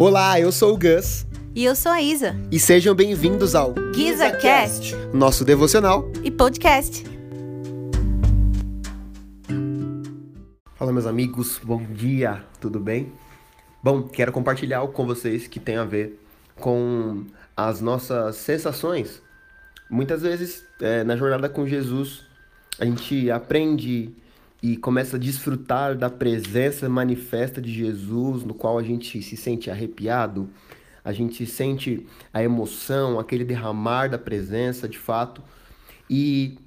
Olá, eu sou o Gus. E eu sou a Isa. E sejam bem-vindos ao GizaCast, nosso devocional. e podcast. Fala, meus amigos, bom dia, tudo bem? Bom, quero compartilhar algo com vocês que tem a ver com as nossas sensações. Muitas vezes, é, na jornada com Jesus, a gente aprende e começa a desfrutar da presença manifesta de Jesus, no qual a gente se sente arrepiado, a gente sente a emoção, aquele derramar da presença de fato, e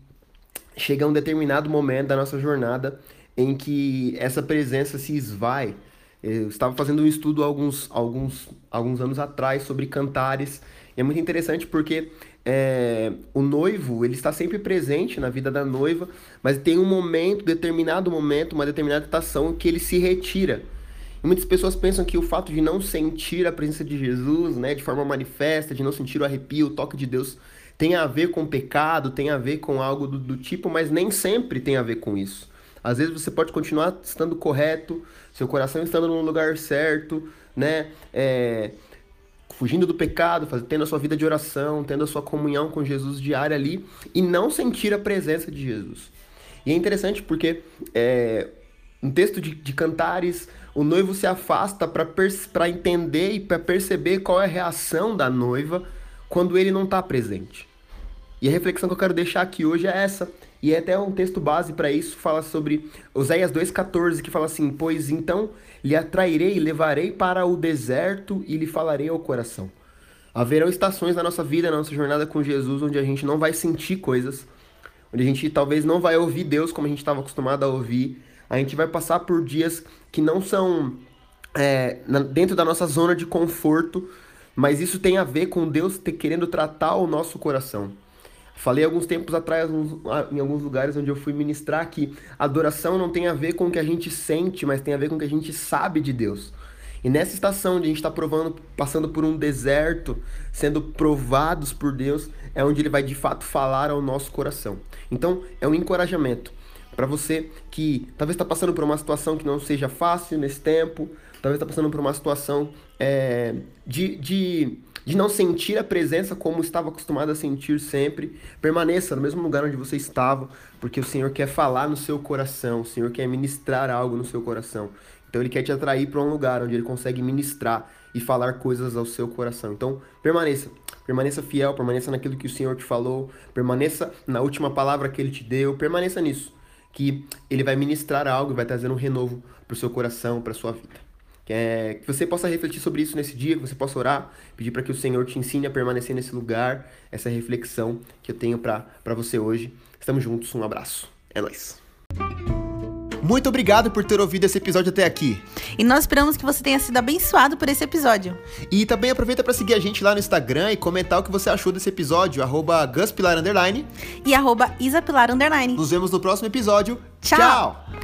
chega um determinado momento da nossa jornada em que essa presença se esvai. Eu estava fazendo um estudo alguns, alguns, alguns anos atrás sobre cantares, e é muito interessante porque é, o noivo ele está sempre presente na vida da noiva, mas tem um momento, determinado momento, uma determinada estação que ele se retira. E muitas pessoas pensam que o fato de não sentir a presença de Jesus, né, de forma manifesta, de não sentir o arrepio, o toque de Deus, tem a ver com pecado, tem a ver com algo do, do tipo, mas nem sempre tem a ver com isso. Às vezes você pode continuar estando correto, seu coração estando no lugar certo, né? É, fugindo do pecado, faz, tendo a sua vida de oração, tendo a sua comunhão com Jesus diária ali e não sentir a presença de Jesus. E é interessante porque é, um texto de, de cantares, o noivo se afasta para entender e para perceber qual é a reação da noiva quando ele não está presente. E a reflexão que eu quero deixar aqui hoje é essa. E é até um texto base para isso, fala sobre Oséias 2,14, que fala assim: Pois então lhe atrairei levarei para o deserto e lhe falarei ao coração. Haverão estações na nossa vida, na nossa jornada com Jesus, onde a gente não vai sentir coisas, onde a gente talvez não vai ouvir Deus como a gente estava acostumado a ouvir. A gente vai passar por dias que não são é, dentro da nossa zona de conforto, mas isso tem a ver com Deus ter, querendo tratar o nosso coração. Falei alguns tempos atrás, em alguns lugares onde eu fui ministrar, que adoração não tem a ver com o que a gente sente, mas tem a ver com o que a gente sabe de Deus. E nessa estação onde a gente está provando, passando por um deserto, sendo provados por Deus, é onde Ele vai de fato falar ao nosso coração. Então, é um encorajamento para você que talvez está passando por uma situação que não seja fácil nesse tempo, talvez está passando por uma situação é, de, de de não sentir a presença como estava acostumado a sentir sempre. Permaneça no mesmo lugar onde você estava, porque o Senhor quer falar no seu coração, o Senhor quer ministrar algo no seu coração. Então ele quer te atrair para um lugar onde ele consegue ministrar e falar coisas ao seu coração. Então, permaneça. Permaneça fiel, permaneça naquilo que o Senhor te falou, permaneça na última palavra que ele te deu, permaneça nisso, que ele vai ministrar algo e vai trazer um renovo para o seu coração, para sua vida. Que, é, que você possa refletir sobre isso nesse dia, que você possa orar, pedir para que o Senhor te ensine a permanecer nesse lugar, essa reflexão que eu tenho para você hoje. Estamos juntos, um abraço. É nóis. Muito obrigado por ter ouvido esse episódio até aqui. E nós esperamos que você tenha sido abençoado por esse episódio. E também aproveita para seguir a gente lá no Instagram e comentar o que você achou desse episódio, arroba guspilar, e arroba isapilar, Nos vemos no próximo episódio. Tchau. Tchau.